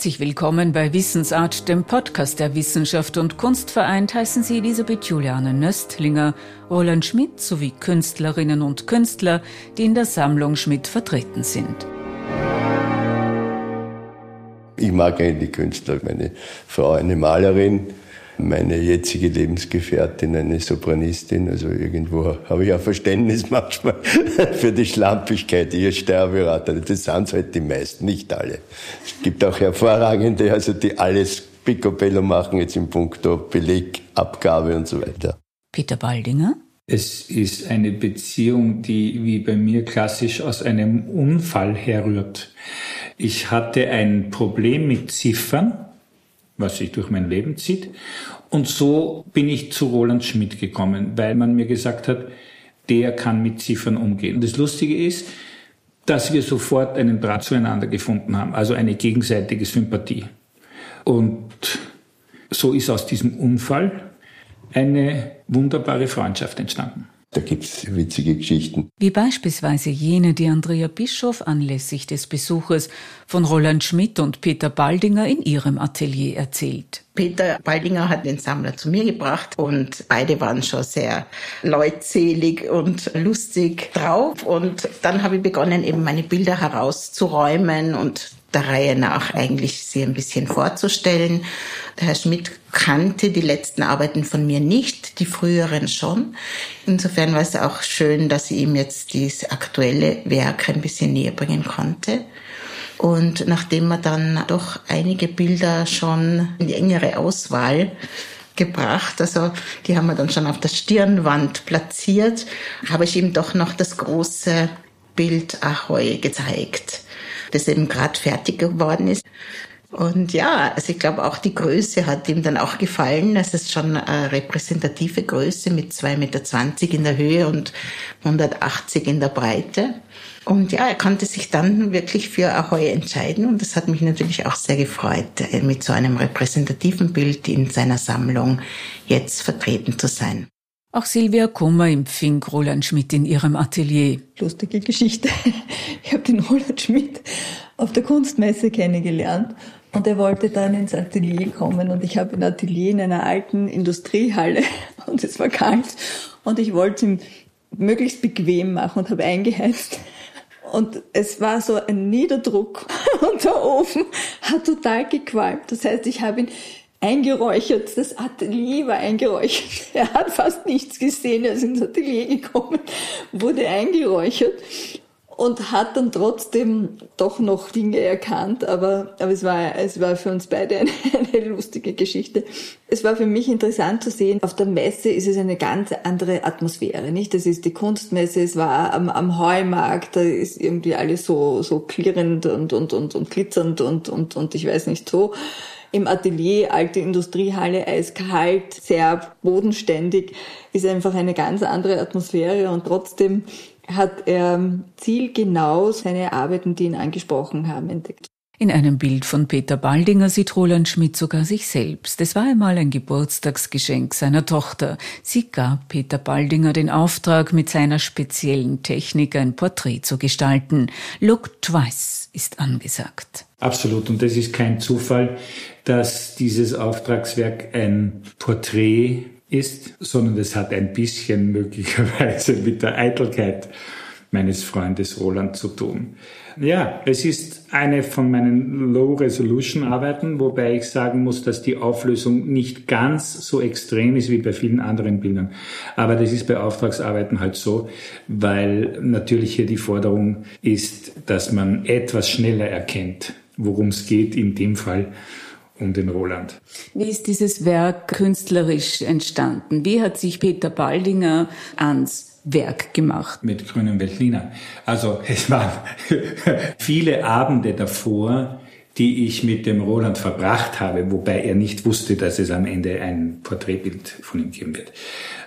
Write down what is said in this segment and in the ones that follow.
Herzlich willkommen bei Wissensart, dem Podcast der Wissenschaft und Kunst vereint, heißen Sie Elisabeth Juliane Nöstlinger, Roland Schmidt sowie Künstlerinnen und Künstler, die in der Sammlung Schmidt vertreten sind. Ich mag eigentlich Künstler. Meine Frau eine Malerin, meine jetzige Lebensgefährtin eine Sopranistin. Also irgendwo habe ich auch Verständnis manchmal für die Schlampigkeit ihr Sterberater. Das sind halt die meisten, nicht alle. Es gibt auch hervorragende, also die alles picobello machen, jetzt im Punkto Belegabgabe und so weiter. Peter Baldinger? Es ist eine Beziehung, die wie bei mir klassisch aus einem Unfall herrührt. Ich hatte ein Problem mit Ziffern was sich durch mein Leben zieht. Und so bin ich zu Roland Schmidt gekommen, weil man mir gesagt hat, der kann mit Ziffern umgehen. Und das Lustige ist, dass wir sofort einen Draht zueinander gefunden haben, also eine gegenseitige Sympathie. Und so ist aus diesem Unfall eine wunderbare Freundschaft entstanden. Da gibt's witzige Geschichten. Wie beispielsweise jene, die Andrea Bischof anlässlich des Besuches von Roland Schmidt und Peter Baldinger in ihrem Atelier erzählt. Peter Baldinger hat den Sammler zu mir gebracht und beide waren schon sehr leutselig und lustig drauf. Und dann habe ich begonnen, eben meine Bilder herauszuräumen und der Reihe nach eigentlich sie ein bisschen vorzustellen. Der Herr Schmidt kannte die letzten Arbeiten von mir nicht, die früheren schon. Insofern war es auch schön, dass ich ihm jetzt dieses aktuelle Werk ein bisschen näher bringen konnte. Und nachdem er dann doch einige Bilder schon in die engere Auswahl gebracht, also die haben wir dann schon auf der Stirnwand platziert, habe ich ihm doch noch das große Bild Ahoi gezeigt das eben gerade fertig geworden ist. Und ja, also ich glaube auch die Größe hat ihm dann auch gefallen. Es ist schon eine repräsentative Größe mit 2,20 Meter in der Höhe und 180 in der Breite. Und ja, er konnte sich dann wirklich für Ahoy entscheiden und das hat mich natürlich auch sehr gefreut, äh, mit so einem repräsentativen Bild in seiner Sammlung jetzt vertreten zu sein. Auch Silvia Kummer empfing Roland Schmidt in ihrem Atelier. Lustige Geschichte. Ich habe den Roland Schmidt auf der Kunstmesse kennengelernt und er wollte dann ins Atelier kommen und ich habe ein Atelier in einer alten Industriehalle und es war kalt und ich wollte ihm möglichst bequem machen und habe eingeheizt. Und es war so ein Niederdruck und der Ofen hat total gequalmt. Das heißt, ich habe ihn eingeräuchert. Das Atelier war eingeräuchert. Er hat fast nichts gesehen. Er ist ins Atelier gekommen, wurde eingeräuchert und hat dann trotzdem doch noch Dinge erkannt, aber, aber es war, es war für uns beide eine, eine lustige Geschichte. Es war für mich interessant zu sehen, auf der Messe ist es eine ganz andere Atmosphäre, nicht? Das ist die Kunstmesse, es war am, am Heumarkt, da ist irgendwie alles so, so klirrend und, und, und, und glitzernd und, und, und ich weiß nicht so im Atelier, alte Industriehalle, eiskalt, sehr bodenständig, ist einfach eine ganz andere Atmosphäre und trotzdem hat er zielgenau seine Arbeiten, die ihn angesprochen haben, entdeckt. In einem Bild von Peter Baldinger sieht Roland Schmidt sogar sich selbst. Es war einmal ein Geburtstagsgeschenk seiner Tochter. Sie gab Peter Baldinger den Auftrag, mit seiner speziellen Technik ein Porträt zu gestalten. Look twice ist angesagt. Absolut. Und das ist kein Zufall, dass dieses Auftragswerk ein Porträt ist, sondern es hat ein bisschen möglicherweise mit der Eitelkeit meines Freundes Roland zu tun. Ja, es ist eine von meinen Low-Resolution-Arbeiten, wobei ich sagen muss, dass die Auflösung nicht ganz so extrem ist wie bei vielen anderen Bildern. Aber das ist bei Auftragsarbeiten halt so, weil natürlich hier die Forderung ist, dass man etwas schneller erkennt, worum es geht, in dem Fall um den Roland. Wie ist dieses Werk künstlerisch entstanden? Wie hat sich Peter Baldinger ans Werk gemacht. Mit Grünem Veltliner. Also es waren viele Abende davor, die ich mit dem Roland verbracht habe, wobei er nicht wusste, dass es am Ende ein Porträtbild von ihm geben wird.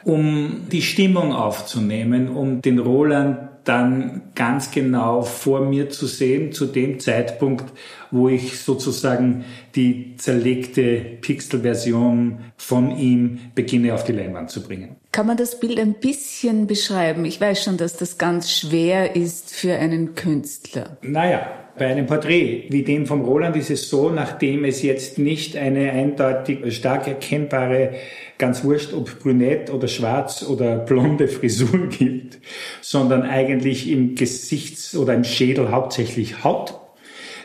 Um die Stimmung aufzunehmen, um den Roland dann ganz genau vor mir zu sehen, zu dem Zeitpunkt, wo ich sozusagen die zerlegte Pixelversion von ihm beginne auf die Leinwand zu bringen. Kann man das Bild ein bisschen beschreiben? Ich weiß schon, dass das ganz schwer ist für einen Künstler. Naja, Bei einem Porträt wie dem vom Roland ist es so, nachdem es jetzt nicht eine eindeutig stark erkennbare, ganz wurscht, ob brünett oder schwarz oder blonde Frisur gibt, sondern eigentlich im Gesichts- oder im Schädel hauptsächlich Haut.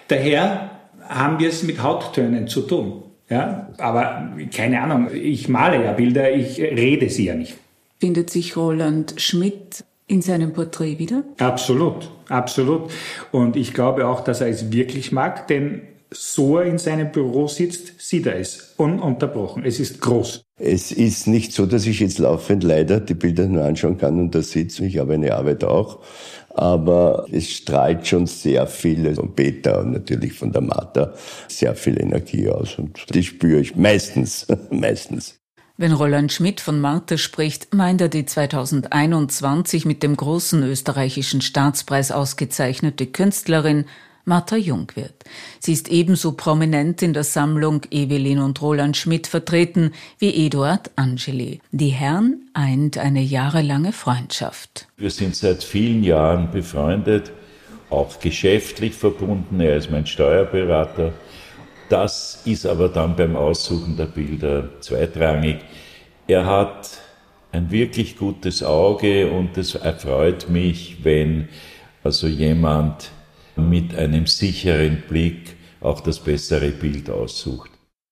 Daher haben wir es mit Hauttönen zu tun. Ja, aber keine Ahnung, ich male ja Bilder, ich rede sie ja nicht. Findet sich Roland Schmidt in seinem Porträt wieder? Absolut, absolut. Und ich glaube auch, dass er es wirklich mag, denn so er in seinem Büro sitzt, sieht er es ununterbrochen. Es ist groß. Es ist nicht so, dass ich jetzt laufend leider die Bilder nur anschauen kann und da sitze. Ich habe eine Arbeit auch. Aber es strahlt schon sehr viel von Peter und natürlich von der Martha sehr viel Energie aus. Und die spüre ich meistens, meistens. Wenn Roland Schmidt von Martha spricht, meint er die 2021 mit dem großen österreichischen Staatspreis ausgezeichnete Künstlerin Martha Jungwirth. Sie ist ebenso prominent in der Sammlung Evelyn und Roland Schmidt vertreten wie Eduard Angeli. Die Herren eint eine jahrelange Freundschaft. Wir sind seit vielen Jahren befreundet, auch geschäftlich verbunden. Er ist mein Steuerberater. Das ist aber dann beim Aussuchen der Bilder zweitrangig. Er hat ein wirklich gutes Auge und es erfreut mich, wenn also jemand mit einem sicheren Blick auch das bessere Bild aussucht.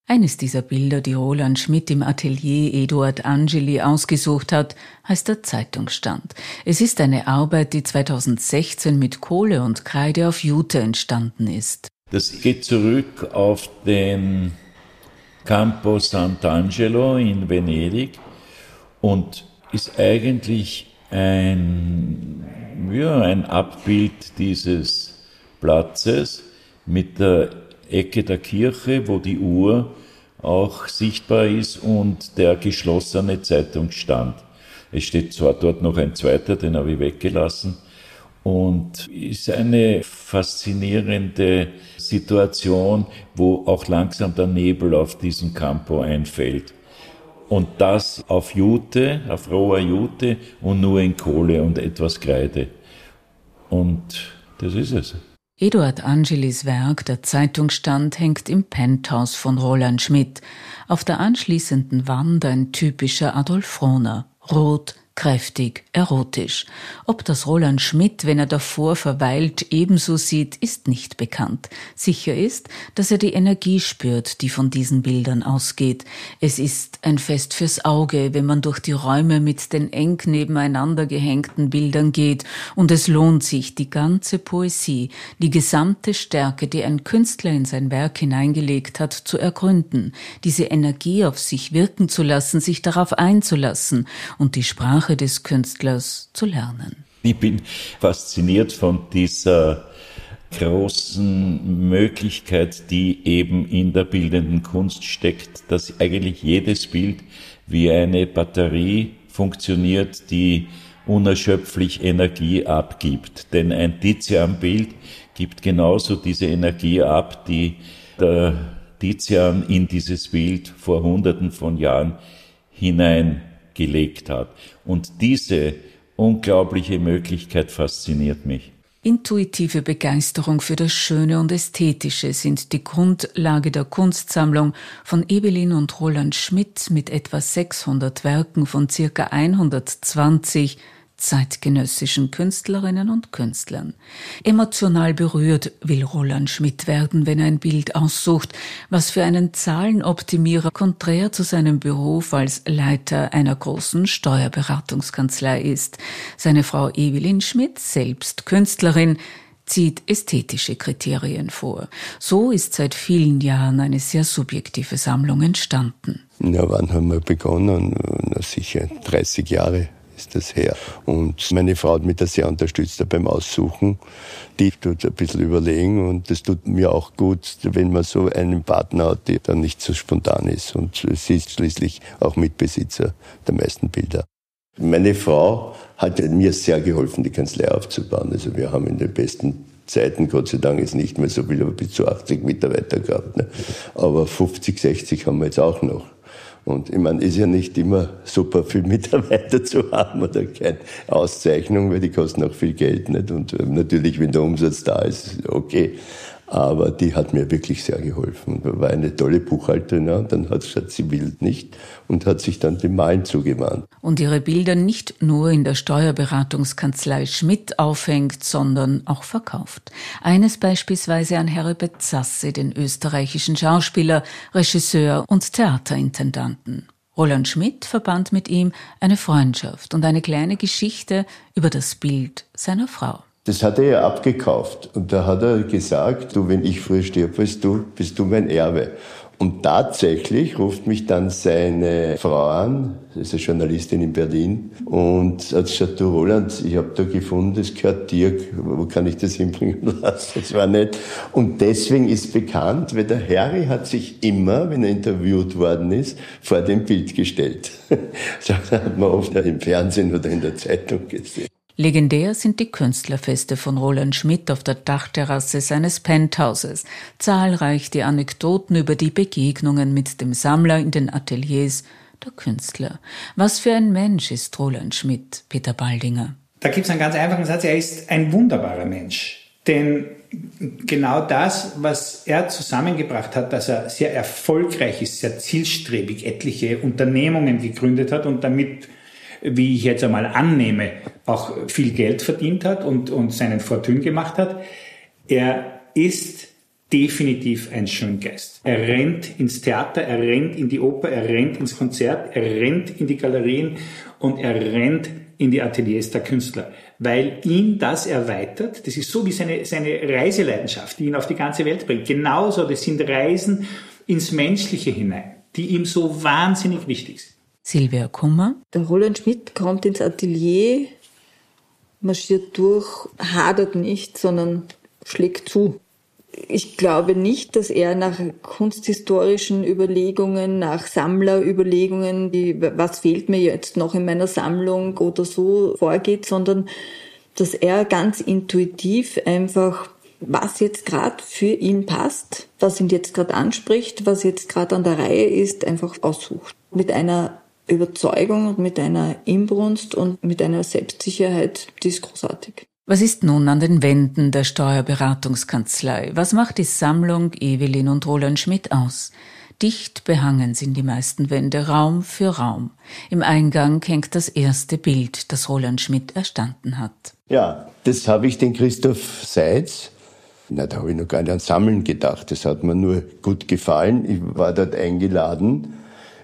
Eines dieser Bilder, die Roland Schmidt im Atelier Eduard Angeli ausgesucht hat, heißt der Zeitungsstand. Es ist eine Arbeit, die 2016 mit Kohle und Kreide auf Jute entstanden ist. Das geht zurück auf den Campo Sant'Angelo in Venedig und ist eigentlich ein, ja, ein Abbild dieses Platzes mit der Ecke der Kirche, wo die Uhr auch sichtbar ist und der geschlossene Zeitungsstand. Es steht zwar dort noch ein zweiter, den habe ich weggelassen, und ist eine faszinierende Situation, wo auch langsam der Nebel auf diesen Campo einfällt. Und das auf Jute, auf roher Jute und nur in Kohle und etwas Kreide. Und das ist es. Eduard Angelis Werk Der Zeitungsstand hängt im Penthouse von Roland Schmidt. Auf der anschließenden Wand ein typischer Adolf Rohner. Rot, kräftig, erotisch. Ob das Roland Schmidt, wenn er davor verweilt, ebenso sieht, ist nicht bekannt. Sicher ist, dass er die Energie spürt, die von diesen Bildern ausgeht. Es ist ein Fest fürs Auge, wenn man durch die Räume mit den eng nebeneinander gehängten Bildern geht, und es lohnt sich, die ganze Poesie, die gesamte Stärke, die ein Künstler in sein Werk hineingelegt hat, zu ergründen, diese Energie auf sich wirken zu lassen, sich darauf einzulassen und die Sprache Sprache des Künstlers zu lernen. Ich bin fasziniert von dieser großen Möglichkeit, die eben in der bildenden Kunst steckt, dass eigentlich jedes Bild wie eine Batterie funktioniert, die unerschöpflich Energie abgibt. Denn ein Tizian-Bild gibt genauso diese Energie ab, die der Tizian in dieses Bild vor Hunderten von Jahren hinein gelegt hat. Und diese unglaubliche Möglichkeit fasziniert mich. Intuitive Begeisterung für das Schöne und Ästhetische sind die Grundlage der Kunstsammlung von Evelyn und Roland Schmidt mit etwa 600 Werken von circa 120 zeitgenössischen Künstlerinnen und Künstlern. Emotional berührt will Roland Schmidt werden, wenn er ein Bild aussucht, was für einen Zahlenoptimierer konträr zu seinem Beruf als Leiter einer großen Steuerberatungskanzlei ist. Seine Frau Evelyn Schmidt, selbst Künstlerin, zieht ästhetische Kriterien vor. So ist seit vielen Jahren eine sehr subjektive Sammlung entstanden. Ja, wann haben wir begonnen? Na, sicher 30 Jahre ist das her. Und meine Frau hat mich da sehr unterstützt beim Aussuchen. Die tut ein bisschen überlegen und das tut mir auch gut, wenn man so einen Partner hat, der dann nicht so spontan ist. Und sie ist schließlich auch Mitbesitzer der meisten Bilder. Meine Frau hat mir sehr geholfen, die Kanzlei aufzubauen. Also wir haben in den besten Zeiten, Gott sei Dank, ist nicht mehr so viel, aber bis zu 80 Mitarbeiter gehabt. Ne? Aber 50, 60 haben wir jetzt auch noch. Und ich meine, ist ja nicht immer super viel Mitarbeiter zu haben oder keine Auszeichnung, weil die kosten auch viel Geld nicht. Und äh, natürlich, wenn der Umsatz da ist, okay. Aber die hat mir wirklich sehr geholfen. War eine tolle Buchhalterin, ja. Dann hat gesagt, sie will nicht und hat sich dann dem Malen zugewandt. Und ihre Bilder nicht nur in der Steuerberatungskanzlei Schmidt aufhängt, sondern auch verkauft. Eines beispielsweise an Herbert Sasse, den österreichischen Schauspieler, Regisseur und Theaterintendanten. Roland Schmidt verband mit ihm eine Freundschaft und eine kleine Geschichte über das Bild seiner Frau. Das hat er ja abgekauft. Und da hat er gesagt, du, wenn ich früh stirb, bist du, bist du mein Erbe. Und tatsächlich ruft mich dann seine Frau an, das ist eine Journalistin in Berlin, und hat gesagt, du Roland, ich habe da gefunden, das gehört dir, wo kann ich das hinbringen lassen? Das war nett. Und deswegen ist bekannt, weil der Harry hat sich immer, wenn er interviewt worden ist, vor dem Bild gestellt. Das hat man oft im Fernsehen oder in der Zeitung gesehen. Legendär sind die Künstlerfeste von Roland Schmidt auf der Dachterrasse seines Penthauses. Zahlreich die Anekdoten über die Begegnungen mit dem Sammler in den Ateliers der Künstler. Was für ein Mensch ist Roland Schmidt, Peter Baldinger? Da gibt es einen ganz einfachen Satz, er ist ein wunderbarer Mensch. Denn genau das, was er zusammengebracht hat, dass er sehr erfolgreich ist, sehr zielstrebig, etliche Unternehmungen gegründet hat und damit wie ich jetzt einmal annehme, auch viel Geld verdient hat und, und seinen Fortune gemacht hat. Er ist definitiv ein Schöngeist. Er rennt ins Theater, er rennt in die Oper, er rennt ins Konzert, er rennt in die Galerien und er rennt in die Ateliers der Künstler, weil ihn das erweitert. Das ist so wie seine, seine Reiseleidenschaft, die ihn auf die ganze Welt bringt. Genauso, das sind Reisen ins Menschliche hinein, die ihm so wahnsinnig wichtig sind. Silvia Kummer. Der Roland Schmidt kommt ins Atelier, marschiert durch, hadert nicht, sondern schlägt zu. Ich glaube nicht, dass er nach kunsthistorischen Überlegungen, nach Sammlerüberlegungen, wie was fehlt mir jetzt noch in meiner Sammlung oder so vorgeht, sondern dass er ganz intuitiv einfach was jetzt gerade für ihn passt, was ihn jetzt gerade anspricht, was jetzt gerade an der Reihe ist, einfach aussucht. Mit einer Überzeugung und mit einer Inbrunst und mit einer Selbstsicherheit, die ist großartig. Was ist nun an den Wänden der Steuerberatungskanzlei? Was macht die Sammlung Evelyn und Roland Schmidt aus? Dicht behangen sind die meisten Wände Raum für Raum. Im Eingang hängt das erste Bild, das Roland Schmidt erstanden hat. Ja, das habe ich den Christoph Seitz na, da habe ich noch gar nicht an Sammeln gedacht. Das hat mir nur gut gefallen. Ich war dort eingeladen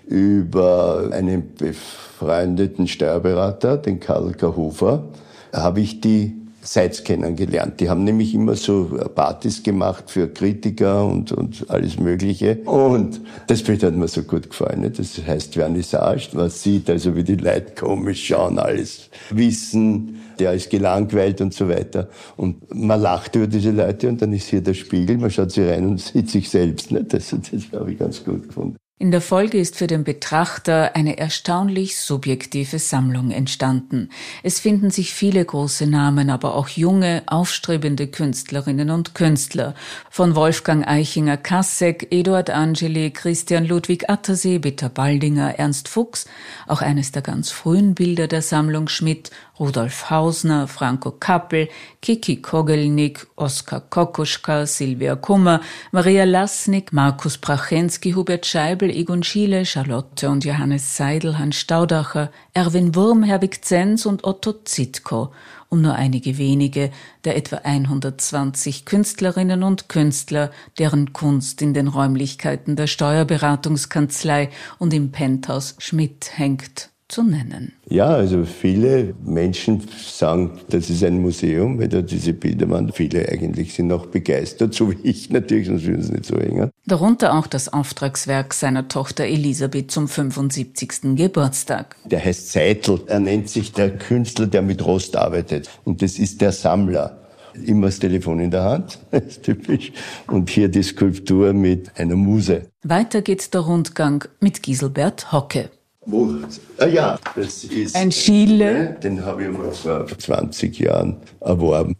über einen befreundeten Steuerberater, den Karl Kahofer, habe ich die Seitz kennengelernt. Die haben nämlich immer so Partys gemacht für Kritiker und, und alles Mögliche. Und das Bild hat mir so gut gefallen. Das heißt Vernissage. Man sieht also, wie die Leute komisch schauen, alles wissen, der ist gelangweilt und so weiter. Und man lacht über diese Leute und dann ist hier der Spiegel, man schaut sie rein und sieht sich selbst. Das, das habe ich ganz gut gefunden. In der Folge ist für den Betrachter eine erstaunlich subjektive Sammlung entstanden. Es finden sich viele große Namen, aber auch junge, aufstrebende Künstlerinnen und Künstler. Von Wolfgang Eichinger Kassek, Eduard Angeli, Christian Ludwig Attersee, Bitter Baldinger, Ernst Fuchs, auch eines der ganz frühen Bilder der Sammlung Schmidt, Rudolf Hausner, Franco Kappel, Kiki Kogelnik, Oskar Kokoschka, Silvia Kummer, Maria Lasnik, Markus Brachensky, Hubert Scheibel, Egon Schiele, Charlotte und Johannes Seidel, Hans Staudacher, Erwin Wurm, Herwig Zenz und Otto Zitko, um nur einige wenige der etwa 120 Künstlerinnen und Künstler, deren Kunst in den Räumlichkeiten der Steuerberatungskanzlei und im Penthouse Schmidt hängt zu nennen. Ja, also viele Menschen sagen, das ist ein Museum, weil da diese Bilder waren. Viele eigentlich sind auch begeistert, so wie ich natürlich, sonst würden sie nicht so hängen. Darunter auch das Auftragswerk seiner Tochter Elisabeth zum 75. Geburtstag. Der heißt Seidel. Er nennt sich der Künstler, der mit Rost arbeitet. Und das ist der Sammler immer das Telefon in der Hand, das ist typisch. Und hier die Skulptur mit einer Muse. Weiter geht der Rundgang mit Giselbert Hocke. Wo? Ah ja, das ist. Ein Schiele. Den habe ich mal vor 20 Jahren erworben.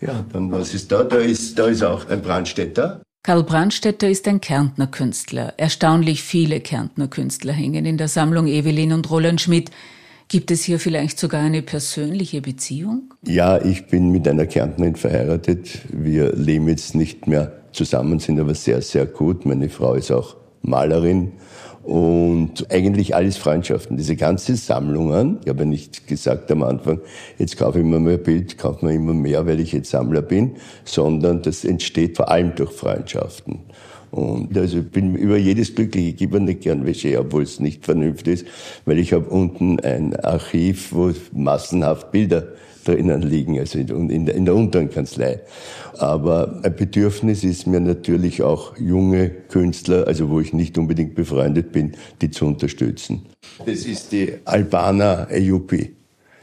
Ja, dann was ist da? Da ist, da ist auch ein Brandstätter. Karl Brandstetter ist ein Kärntner Künstler. Erstaunlich viele Kärntner Künstler hängen in der Sammlung Evelyn und Roland Schmidt. Gibt es hier vielleicht sogar eine persönliche Beziehung? Ja, ich bin mit einer Kärntnerin verheiratet. Wir leben jetzt nicht mehr zusammen, sind aber sehr, sehr gut. Meine Frau ist auch Malerin und eigentlich alles Freundschaften. Diese ganzen Sammlungen, ich habe ja nicht gesagt am Anfang, jetzt kaufe ich mal ein Bild, kaufe mir immer mehr, weil ich jetzt Sammler bin, sondern das entsteht vor allem durch Freundschaften. Und also ich bin über jedes glücklich. Ich gebe nicht gern Wäsche, obwohl es nicht vernünftig ist, weil ich habe unten ein Archiv, wo massenhaft Bilder drinnen liegen, also in der, in der unteren Kanzlei. Aber ein Bedürfnis ist mir natürlich auch junge Künstler, also wo ich nicht unbedingt befreundet bin, die zu unterstützen. Das ist die Albana Ayupi.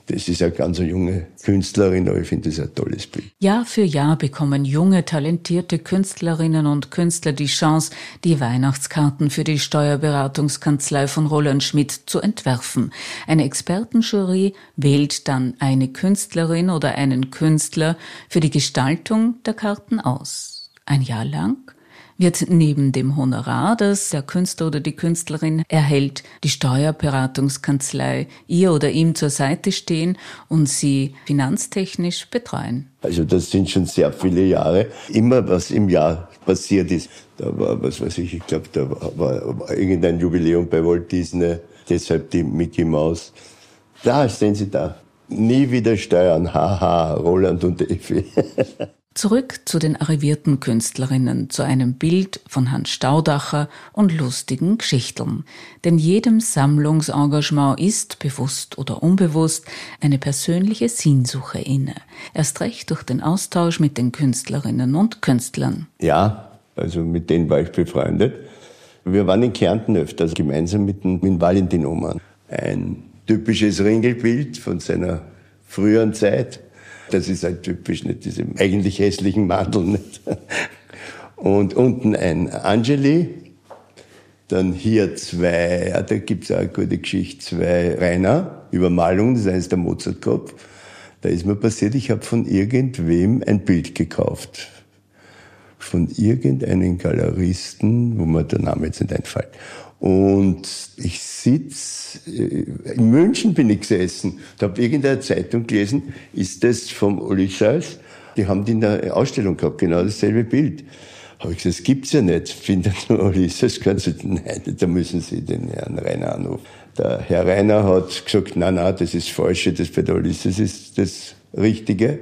Das ist eine ganz junge Künstlerin, aber ich finde das ein tolles Bild. Jahr für Jahr bekommen junge, talentierte Künstlerinnen und Künstler die Chance, die Weihnachtskarten für die Steuerberatungskanzlei von Roland Schmidt zu entwerfen. Eine Expertenjury wählt dann eine Künstlerin oder einen Künstler für die Gestaltung der Karten aus. Ein Jahr lang wird neben dem Honorar, das der Künstler oder die Künstlerin erhält, die Steuerberatungskanzlei ihr oder ihm zur Seite stehen und sie finanztechnisch betreuen. Also das sind schon sehr viele Jahre. Immer was im Jahr passiert ist. Da war, was weiß ich, ich glaube, da war, war irgendein Jubiläum bei Walt Disney, deshalb die Mickey Mouse. Da sehen Sie da. Nie wieder steuern, haha, Roland und Effi. Zurück zu den arrivierten Künstlerinnen, zu einem Bild von Hans Staudacher und lustigen Geschichteln. Denn jedem Sammlungsengagement ist, bewusst oder unbewusst, eine persönliche Sinnsuche inne. Erst recht durch den Austausch mit den Künstlerinnen und Künstlern. Ja, also mit denen war ich befreundet. Wir waren in Kärnten öfters gemeinsam mit, mit Valentin Oman. Ein typisches Ringelbild von seiner früheren Zeit das ist halt typisch, nicht diese eigentlich hässlichen Mandel. Nicht? Und unten ein Angeli, dann hier zwei, ja, da gibt's auch eine gute Geschichte, zwei Rainer, Übermalungen, das ist eines der Mozartkopf. Da ist mir passiert, ich habe von irgendwem ein Bild gekauft. Von irgendeinem Galeristen, wo mir der Name jetzt nicht einfällt. Und ich sitz äh, in München bin ich gesessen, da habe irgendeine Zeitung gelesen, ist das vom Ulysses? Die haben die in der Ausstellung gehabt, genau dasselbe Bild. Habe ich gesagt, das gibt's ja nicht. Findet nur Ulysses, können Sie, nein, da müssen Sie den Herrn Rainer anrufen. Der Herr Rainer hat gesagt, nein, nein, das ist falsch, das bei der Ulysses ist das Richtige.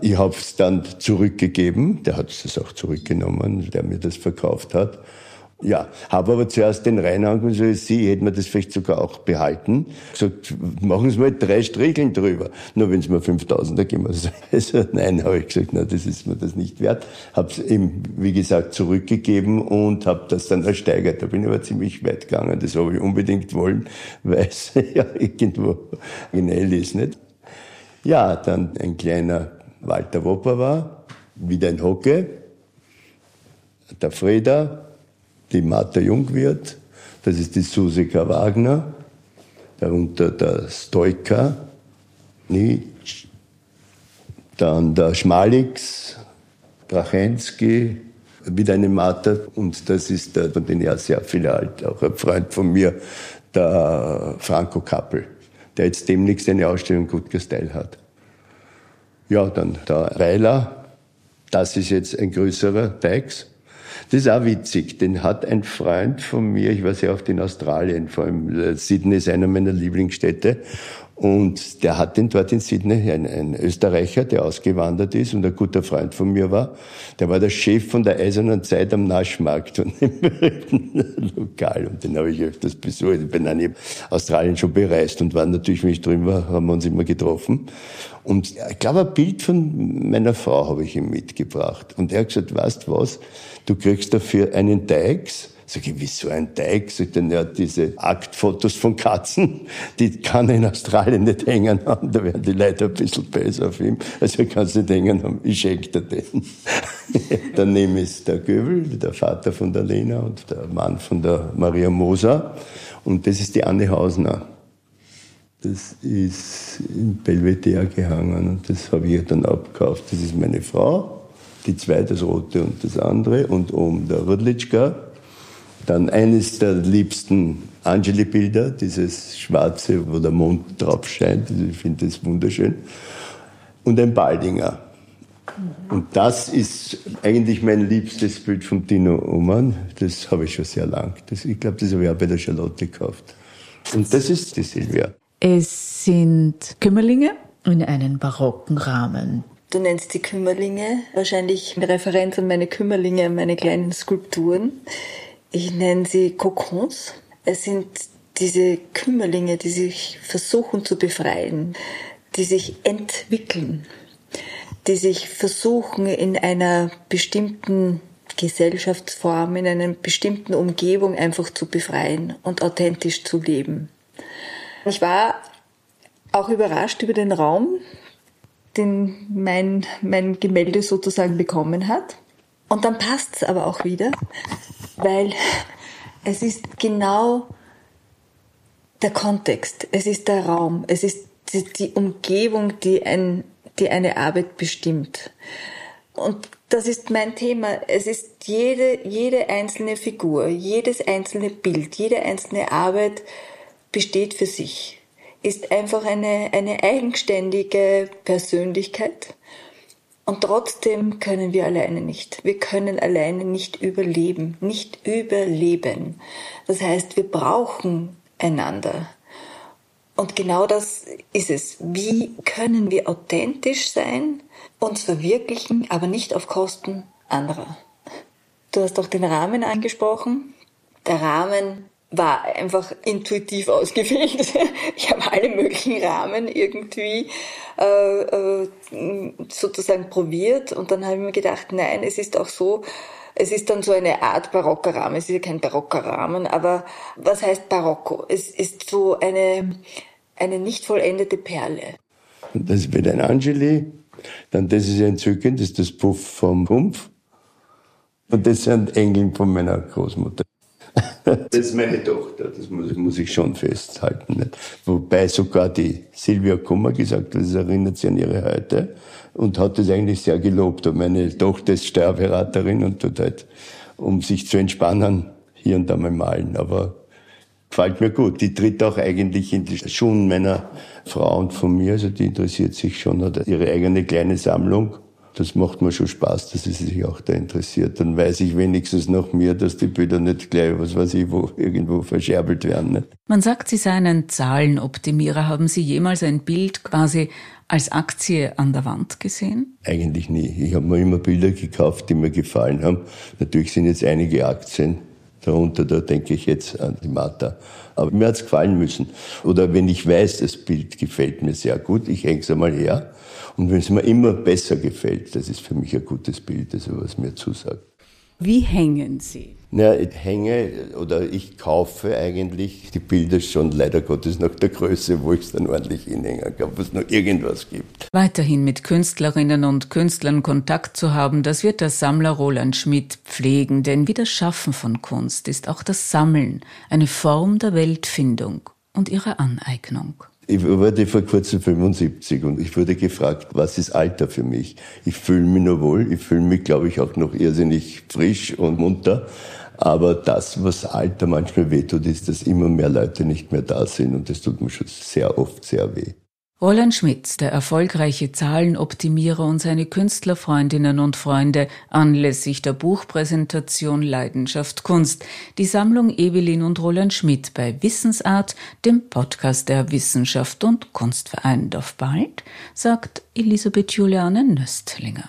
Ich habe es dann zurückgegeben, der hat es auch zurückgenommen, der mir das verkauft hat. Ja, habe aber zuerst den Rainer angerufen, Sie hätten mir das vielleicht sogar auch behalten. Gesagt, machen Sie mal drei Stricheln drüber. Nur wenn Sie mir 5000er geben. Also, nein, habe ich gesagt, na, das ist mir das nicht wert. Habe es ihm, wie gesagt, zurückgegeben und habe das dann ersteigert. Da bin ich aber ziemlich weit gegangen. Das habe ich unbedingt wollen, weil es ja irgendwo originell ist, nicht? Ja, dann ein kleiner Walter Wopper war, wieder ein Hocke, der Freda, die Martha Jungwirth, das ist die Susika Wagner, darunter der Stoika, Nietzsche, dann der Schmalix, Brachensky, wieder eine Martha. Und das ist der, von denen ja sehr viele alt, auch ein Freund von mir, der Franco Kappel, der jetzt demnächst eine Ausstellung Gut Style hat. Ja, dann der Reiler, das ist jetzt ein größerer Teix. Das ist auch witzig. Den hat ein Freund von mir, ich war sehr oft in Australien, vor allem äh, Sydney ist einer meiner Lieblingsstädte. Und der hat den dort in Sydney, ein, ein, Österreicher, der ausgewandert ist und ein guter Freund von mir war. Der war der Chef von der Eisernen Zeit am Naschmarkt und im Lokal. Und den habe ich öfters besucht. Ich bin dann in Australien schon bereist und war natürlich, wenn ich drüben war, haben wir uns immer getroffen. Und ich glaube, ein Bild von meiner Frau habe ich ihm mitgebracht. Und er hat gesagt, weißt was, du kriegst dafür einen Teix. Sag ich, wieso ein Teig? Sagt er, ja, diese Aktfotos von Katzen, die kann er in Australien nicht hängen haben. Da werden die Leute ein bisschen böse auf ihm. Also er kann es nicht hängen haben. Ich schenke dir den. Daneben ist der Göbel, der Vater von der Lena und der Mann von der Maria Moser. Und das ist die Anne Hausner. Das ist in Belvedere gehangen und das habe ich dann abgekauft. Das ist meine Frau die zwei, das rote und das andere, und oben der Rudlitschka. Dann eines der liebsten Angeli-Bilder, dieses schwarze, wo der Mond drauf scheint. Ich finde das wunderschön. Und ein Baldinger. Und das ist eigentlich mein liebstes Bild von Dino Oman. Das habe ich schon sehr lang. Das, ich glaube, das habe ich auch bei der Charlotte gekauft. Und das ist die Silvia. Es sind Kümmerlinge in einen barocken Rahmen. Du nennst die Kümmerlinge, wahrscheinlich eine Referenz an meine Kümmerlinge, meine kleinen Skulpturen. Ich nenne sie Kokons. Es sind diese Kümmerlinge, die sich versuchen zu befreien, die sich entwickeln, die sich versuchen in einer bestimmten Gesellschaftsform, in einer bestimmten Umgebung einfach zu befreien und authentisch zu leben. Ich war auch überrascht über den Raum, den mein, mein Gemälde sozusagen bekommen hat. Und dann passt es aber auch wieder, weil es ist genau der Kontext, es ist der Raum, es ist die Umgebung, die, ein, die eine Arbeit bestimmt. Und das ist mein Thema. Es ist jede, jede einzelne Figur, jedes einzelne Bild, jede einzelne Arbeit besteht für sich, ist einfach eine, eine eigenständige Persönlichkeit. Und trotzdem können wir alleine nicht. Wir können alleine nicht überleben, nicht überleben. Das heißt, wir brauchen einander. Und genau das ist es. Wie können wir authentisch sein, uns verwirklichen, aber nicht auf Kosten anderer? Du hast doch den Rahmen angesprochen. Der Rahmen war einfach intuitiv ausgewählt. Ich habe alle möglichen Rahmen irgendwie äh, äh, sozusagen probiert und dann habe ich mir gedacht, nein, es ist auch so, es ist dann so eine Art barocker Rahmen. Es ist ja kein barocker Rahmen, aber was heißt Barocko? Es ist so eine, eine nicht vollendete Perle. Das wird ein Angeli, dann das ist entzückend, das ist das Puff vom Rumpf. Und das sind Engeln von meiner Großmutter. Das ist meine Tochter, das muss, muss ich schon festhalten. Nicht? Wobei sogar die Silvia Kummer gesagt hat, das erinnert sie an ihre heute und hat das eigentlich sehr gelobt. Und meine Tochter ist Steuerberaterin und tut halt, um sich zu entspannen, hier und da mal malen. Aber gefällt mir gut. Die tritt auch eigentlich in die Schuhen meiner Frau und von mir. Also die interessiert sich schon, hat ihre eigene kleine Sammlung. Das macht mir schon Spaß, dass sie sich auch da interessiert. Dann weiß ich wenigstens noch mehr, dass die Bilder nicht gleich, was weiß ich, wo irgendwo verscherbelt werden. Nicht? Man sagt, Sie seien ein Zahlenoptimierer. Haben Sie jemals ein Bild quasi als Aktie an der Wand gesehen? Eigentlich nie. Ich habe mir immer Bilder gekauft, die mir gefallen haben. Natürlich sind jetzt einige Aktien darunter, da denke ich jetzt an die Martha. Aber mir hat's gefallen müssen. Oder wenn ich weiß, das Bild gefällt mir sehr gut, ich hänge es einmal her. Und wenn es mir immer besser gefällt, das ist für mich ein gutes Bild, also was mir zusagt. Wie hängen Sie? Na, ich hänge oder ich kaufe eigentlich die Bilder schon leider Gottes nach der Größe, wo ich es dann ordentlich hinhängen kann, wo es noch irgendwas gibt. Weiterhin mit Künstlerinnen und Künstlern Kontakt zu haben, das wird der Sammler Roland Schmidt pflegen, denn wie das Schaffen von Kunst ist auch das Sammeln eine Form der Weltfindung und ihrer Aneignung. Ich wurde vor kurzem 75 und ich wurde gefragt, was ist Alter für mich? Ich fühle mich nur wohl, ich fühle mich, glaube ich, auch noch irrsinnig frisch und munter. Aber das, was Alter manchmal wehtut, ist, dass immer mehr Leute nicht mehr da sind und das tut mir schon sehr oft sehr weh. Roland Schmitz, der erfolgreiche Zahlenoptimierer und seine Künstlerfreundinnen und Freunde anlässlich der Buchpräsentation Leidenschaft Kunst. Die Sammlung Evelyn und Roland Schmidt bei Wissensart, dem Podcast der Wissenschaft und Kunstverein. Auf bald, sagt Elisabeth Juliane Nöstlinger.